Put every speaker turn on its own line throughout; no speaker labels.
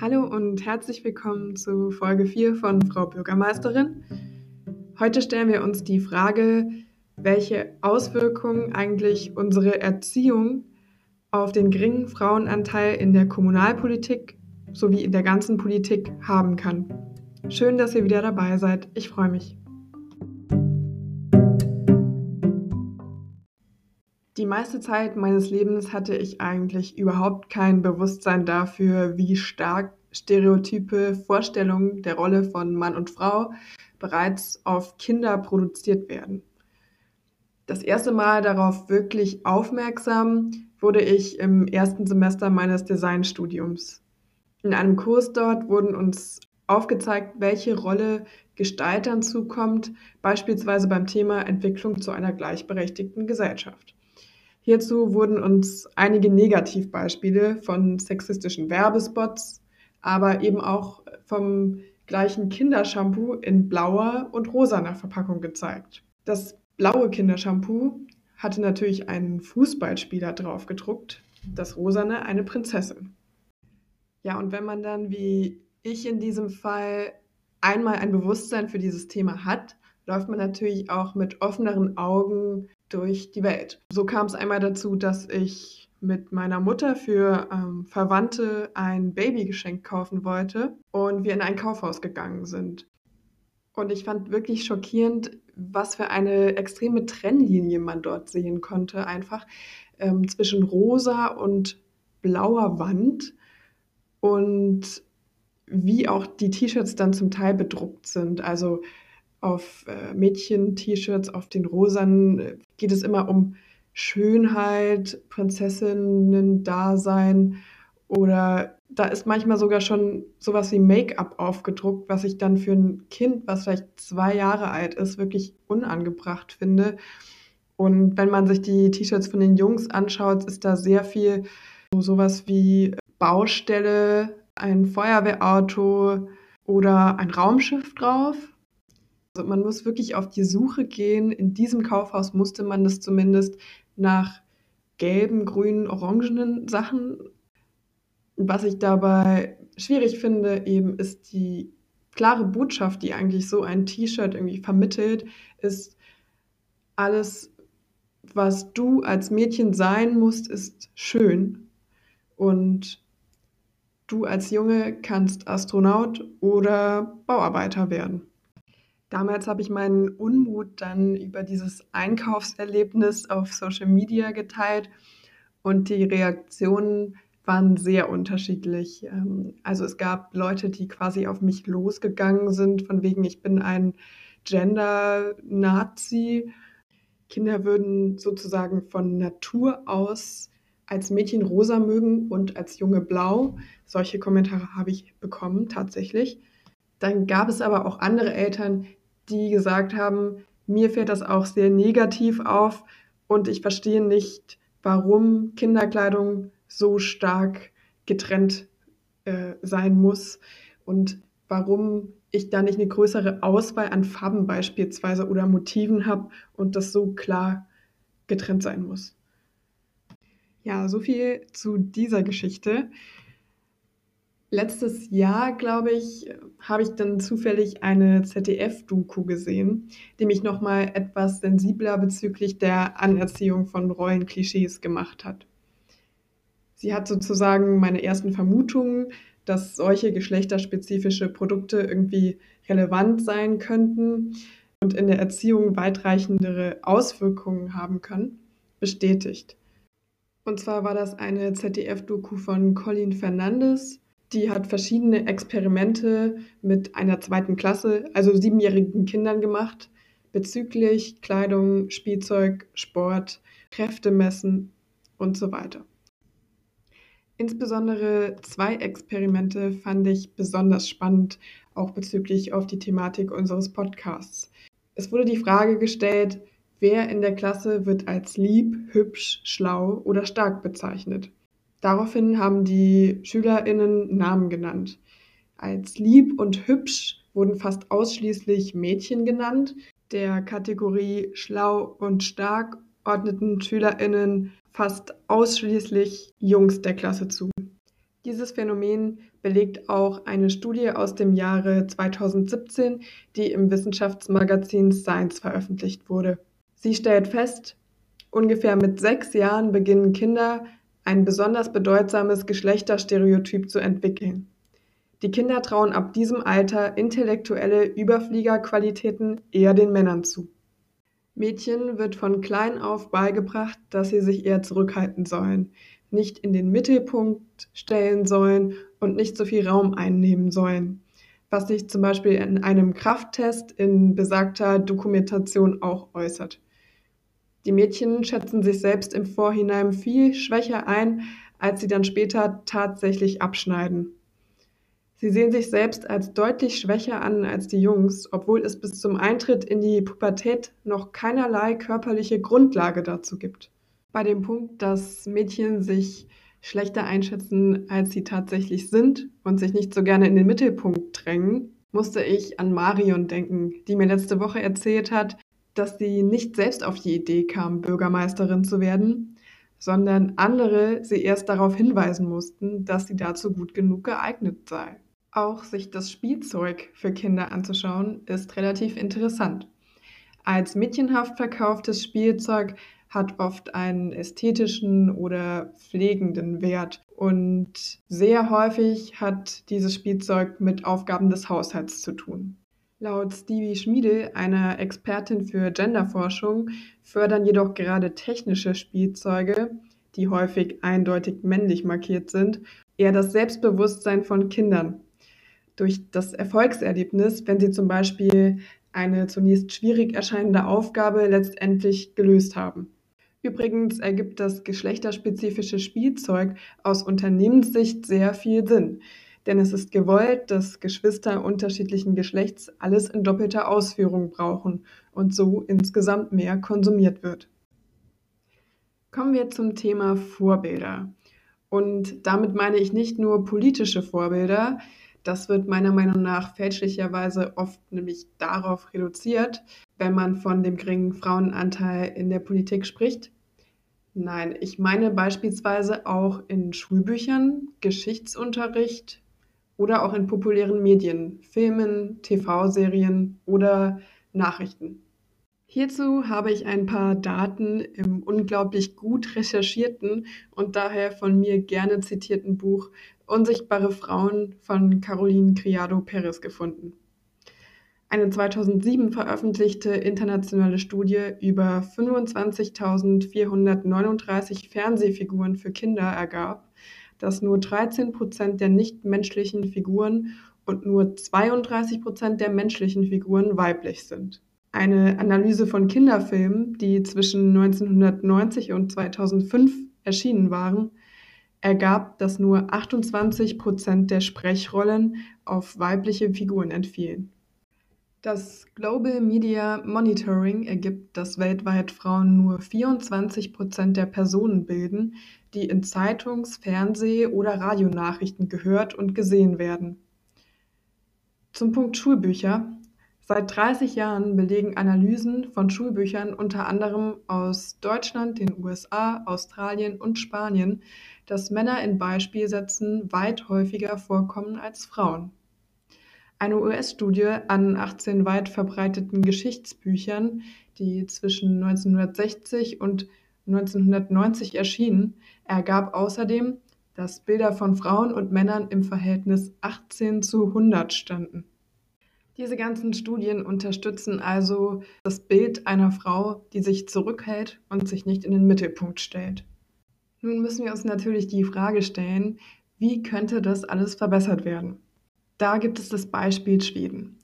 Hallo und herzlich willkommen zu Folge 4 von Frau Bürgermeisterin. Heute stellen wir uns die Frage, welche Auswirkungen eigentlich unsere Erziehung auf den geringen Frauenanteil in der Kommunalpolitik sowie in der ganzen Politik haben kann. Schön, dass ihr wieder dabei seid. Ich freue mich. Die meiste Zeit meines Lebens hatte ich eigentlich überhaupt kein Bewusstsein dafür, wie stark stereotype Vorstellungen der Rolle von Mann und Frau bereits auf Kinder produziert werden. Das erste Mal darauf wirklich aufmerksam wurde ich im ersten Semester meines Designstudiums. In einem Kurs dort wurden uns aufgezeigt, welche Rolle Gestaltern zukommt, beispielsweise beim Thema Entwicklung zu einer gleichberechtigten Gesellschaft. Hierzu wurden uns einige Negativbeispiele von sexistischen Werbespots, aber eben auch vom gleichen Kindershampoo in blauer und rosaner Verpackung gezeigt. Das blaue Kindershampoo hatte natürlich einen Fußballspieler drauf gedruckt, das rosane eine Prinzessin. Ja, und wenn man dann wie ich in diesem Fall einmal ein Bewusstsein für dieses Thema hat, läuft man natürlich auch mit offeneren Augen durch die Welt. So kam es einmal dazu, dass ich mit meiner Mutter für ähm, Verwandte ein Babygeschenk kaufen wollte und wir in ein Kaufhaus gegangen sind. Und ich fand wirklich schockierend, was für eine extreme Trennlinie man dort sehen konnte, einfach ähm, zwischen rosa und blauer Wand und wie auch die T-Shirts dann zum Teil bedruckt sind. Also auf äh, Mädchen-T-Shirts, auf den rosanen äh, geht es immer um Schönheit, Prinzessinnen-Dasein oder da ist manchmal sogar schon sowas wie Make-up aufgedruckt, was ich dann für ein Kind, was vielleicht zwei Jahre alt ist, wirklich unangebracht finde. Und wenn man sich die T-Shirts von den Jungs anschaut, ist da sehr viel so sowas wie Baustelle, ein Feuerwehrauto oder ein Raumschiff drauf. Also man muss wirklich auf die Suche gehen. In diesem Kaufhaus musste man das zumindest nach gelben, grünen, orangenen Sachen. Was ich dabei schwierig finde, eben ist die klare Botschaft, die eigentlich so ein T-Shirt irgendwie vermittelt, ist alles, was du als Mädchen sein musst, ist schön. Und du als Junge kannst Astronaut oder Bauarbeiter werden. Damals habe ich meinen Unmut dann über dieses Einkaufserlebnis auf Social Media geteilt und die Reaktionen waren sehr unterschiedlich. Ähm, also es gab Leute, die quasi auf mich losgegangen sind, von wegen, ich bin ein Gender-Nazi. Kinder würden sozusagen von Natur aus als Mädchen rosa mögen und als Junge blau. Solche Kommentare habe ich bekommen, tatsächlich. Dann gab es aber auch andere Eltern, die gesagt haben, mir fällt das auch sehr negativ auf und ich verstehe nicht, warum Kinderkleidung so stark getrennt äh, sein muss und warum ich da nicht eine größere Auswahl an Farben beispielsweise oder Motiven habe und das so klar getrennt sein muss. Ja, so viel zu dieser Geschichte. Letztes Jahr, glaube ich, habe ich dann zufällig eine ZDF-Doku gesehen, die mich nochmal etwas sensibler bezüglich der Anerziehung von Rollenklischees gemacht hat. Sie hat sozusagen meine ersten Vermutungen, dass solche geschlechterspezifische Produkte irgendwie relevant sein könnten und in der Erziehung weitreichendere Auswirkungen haben können, bestätigt. Und zwar war das eine ZDF-Doku von Colin Fernandes, die hat verschiedene Experimente mit einer zweiten Klasse, also siebenjährigen Kindern gemacht, bezüglich Kleidung, Spielzeug, Sport, Kräftemessen und so weiter. Insbesondere zwei Experimente fand ich besonders spannend, auch bezüglich auf die Thematik unseres Podcasts. Es wurde die Frage gestellt, wer in der Klasse wird als lieb, hübsch, schlau oder stark bezeichnet. Daraufhin haben die SchülerInnen Namen genannt. Als lieb und hübsch wurden fast ausschließlich Mädchen genannt. Der Kategorie schlau und stark ordneten SchülerInnen fast ausschließlich Jungs der Klasse zu. Dieses Phänomen belegt auch eine Studie aus dem Jahre 2017, die im Wissenschaftsmagazin Science veröffentlicht wurde. Sie stellt fest, ungefähr mit sechs Jahren beginnen Kinder ein besonders bedeutsames Geschlechterstereotyp zu entwickeln. Die Kinder trauen ab diesem Alter intellektuelle Überfliegerqualitäten eher den Männern zu. Mädchen wird von klein auf beigebracht, dass sie sich eher zurückhalten sollen, nicht in den Mittelpunkt stellen sollen und nicht so viel Raum einnehmen sollen, was sich zum Beispiel in einem Krafttest in besagter Dokumentation auch äußert. Die Mädchen schätzen sich selbst im Vorhinein viel schwächer ein, als sie dann später tatsächlich abschneiden. Sie sehen sich selbst als deutlich schwächer an als die Jungs, obwohl es bis zum Eintritt in die Pubertät noch keinerlei körperliche Grundlage dazu gibt. Bei dem Punkt, dass Mädchen sich schlechter einschätzen, als sie tatsächlich sind und sich nicht so gerne in den Mittelpunkt drängen, musste ich an Marion denken, die mir letzte Woche erzählt hat, dass sie nicht selbst auf die Idee kam, Bürgermeisterin zu werden, sondern andere sie erst darauf hinweisen mussten, dass sie dazu gut genug geeignet sei. Auch sich das Spielzeug für Kinder anzuschauen, ist relativ interessant. Als mädchenhaft verkauftes Spielzeug hat oft einen ästhetischen oder pflegenden Wert und sehr häufig hat dieses Spielzeug mit Aufgaben des Haushalts zu tun. Laut Stevie Schmiedel, einer Expertin für Genderforschung, fördern jedoch gerade technische Spielzeuge, die häufig eindeutig männlich markiert sind, eher das Selbstbewusstsein von Kindern durch das Erfolgserlebnis, wenn sie zum Beispiel eine zunächst schwierig erscheinende Aufgabe letztendlich gelöst haben. Übrigens ergibt das geschlechterspezifische Spielzeug aus Unternehmenssicht sehr viel Sinn, denn es ist gewollt, dass Geschwister unterschiedlichen Geschlechts alles in doppelter Ausführung brauchen und so insgesamt mehr konsumiert wird. Kommen wir zum Thema Vorbilder. Und damit meine ich nicht nur politische Vorbilder, das wird meiner Meinung nach fälschlicherweise oft nämlich darauf reduziert, wenn man von dem geringen Frauenanteil in der Politik spricht. Nein, ich meine beispielsweise auch in Schulbüchern, Geschichtsunterricht oder auch in populären Medien, Filmen, TV-Serien oder Nachrichten. Hierzu habe ich ein paar Daten im unglaublich gut recherchierten und daher von mir gerne zitierten Buch Unsichtbare Frauen von Caroline Criado Perez gefunden. Eine 2007 veröffentlichte internationale Studie über 25.439 Fernsehfiguren für Kinder ergab, dass nur 13 Prozent der nichtmenschlichen Figuren und nur 32 Prozent der menschlichen Figuren weiblich sind. Eine Analyse von Kinderfilmen, die zwischen 1990 und 2005 erschienen waren, ergab, dass nur 28 Prozent der Sprechrollen auf weibliche Figuren entfielen. Das Global Media Monitoring ergibt, dass weltweit Frauen nur 24 Prozent der Personen bilden, die in Zeitungs-, Fernseh- oder Radionachrichten gehört und gesehen werden. Zum Punkt Schulbücher Seit 30 Jahren belegen Analysen von Schulbüchern unter anderem aus Deutschland, den USA, Australien und Spanien, dass Männer in Beispielsätzen weit häufiger vorkommen als Frauen. Eine US-Studie an 18 weit verbreiteten Geschichtsbüchern, die zwischen 1960 und 1990 erschienen, ergab außerdem, dass Bilder von Frauen und Männern im Verhältnis 18 zu 100 standen. Diese ganzen Studien unterstützen also das Bild einer Frau, die sich zurückhält und sich nicht in den Mittelpunkt stellt. Nun müssen wir uns natürlich die Frage stellen, wie könnte das alles verbessert werden? Da gibt es das Beispiel Schweden.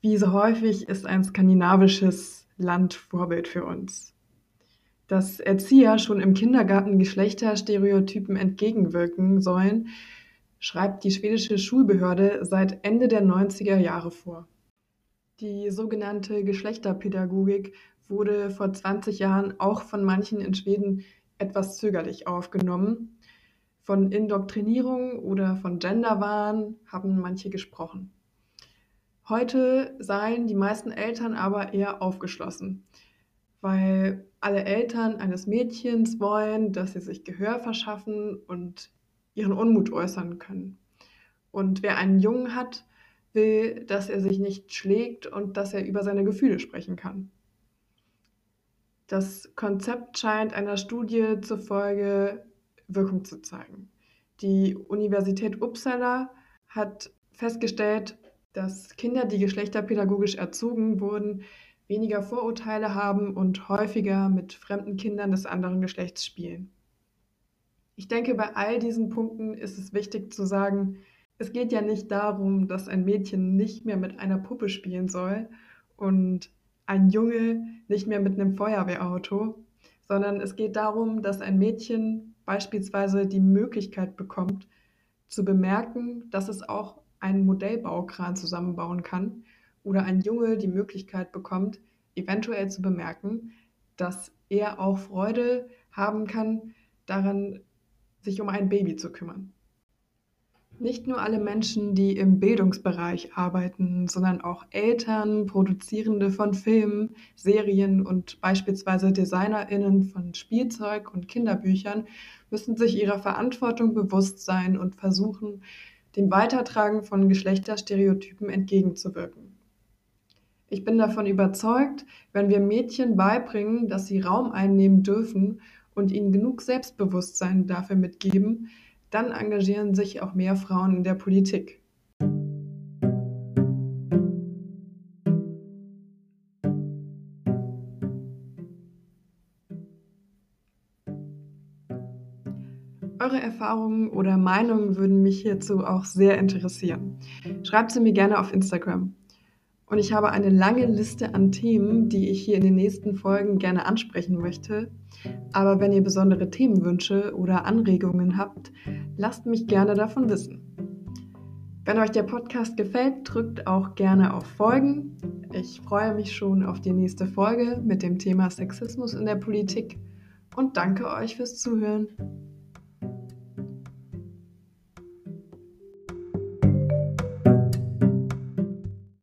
Wie so häufig ist ein skandinavisches Land Vorbild für uns. Dass Erzieher schon im Kindergarten Geschlechterstereotypen entgegenwirken sollen, schreibt die schwedische Schulbehörde seit Ende der 90er Jahre vor. Die sogenannte Geschlechterpädagogik wurde vor 20 Jahren auch von manchen in Schweden etwas zögerlich aufgenommen. Von Indoktrinierung oder von Genderwahn haben manche gesprochen. Heute seien die meisten Eltern aber eher aufgeschlossen, weil alle Eltern eines Mädchens wollen, dass sie sich Gehör verschaffen und ihren Unmut äußern können. Und wer einen Jungen hat, will, dass er sich nicht schlägt und dass er über seine Gefühle sprechen kann. Das Konzept scheint einer Studie zufolge Wirkung zu zeigen. Die Universität Uppsala hat festgestellt, dass Kinder, die geschlechterpädagogisch erzogen wurden, weniger Vorurteile haben und häufiger mit fremden Kindern des anderen Geschlechts spielen. Ich denke, bei all diesen Punkten ist es wichtig zu sagen, es geht ja nicht darum, dass ein Mädchen nicht mehr mit einer Puppe spielen soll und ein Junge nicht mehr mit einem Feuerwehrauto, sondern es geht darum, dass ein Mädchen beispielsweise die Möglichkeit bekommt, zu bemerken, dass es auch einen Modellbaukran zusammenbauen kann oder ein Junge die Möglichkeit bekommt, eventuell zu bemerken, dass er auch Freude haben kann, daran sich um ein Baby zu kümmern. Nicht nur alle Menschen, die im Bildungsbereich arbeiten, sondern auch Eltern, Produzierende von Filmen, Serien und beispielsweise Designerinnen von Spielzeug und Kinderbüchern müssen sich ihrer Verantwortung bewusst sein und versuchen, dem Weitertragen von Geschlechterstereotypen entgegenzuwirken. Ich bin davon überzeugt, wenn wir Mädchen beibringen, dass sie Raum einnehmen dürfen und ihnen genug Selbstbewusstsein dafür mitgeben, dann engagieren sich auch mehr Frauen in der Politik. Eure Erfahrungen oder Meinungen würden mich hierzu auch sehr interessieren. Schreibt sie mir gerne auf Instagram. Und ich habe eine lange Liste an Themen, die ich hier in den nächsten Folgen gerne ansprechen möchte. Aber wenn ihr besondere Themenwünsche oder Anregungen habt, lasst mich gerne davon wissen. Wenn euch der Podcast gefällt, drückt auch gerne auf Folgen. Ich freue mich schon auf die nächste Folge mit dem Thema Sexismus in der Politik und danke euch fürs Zuhören.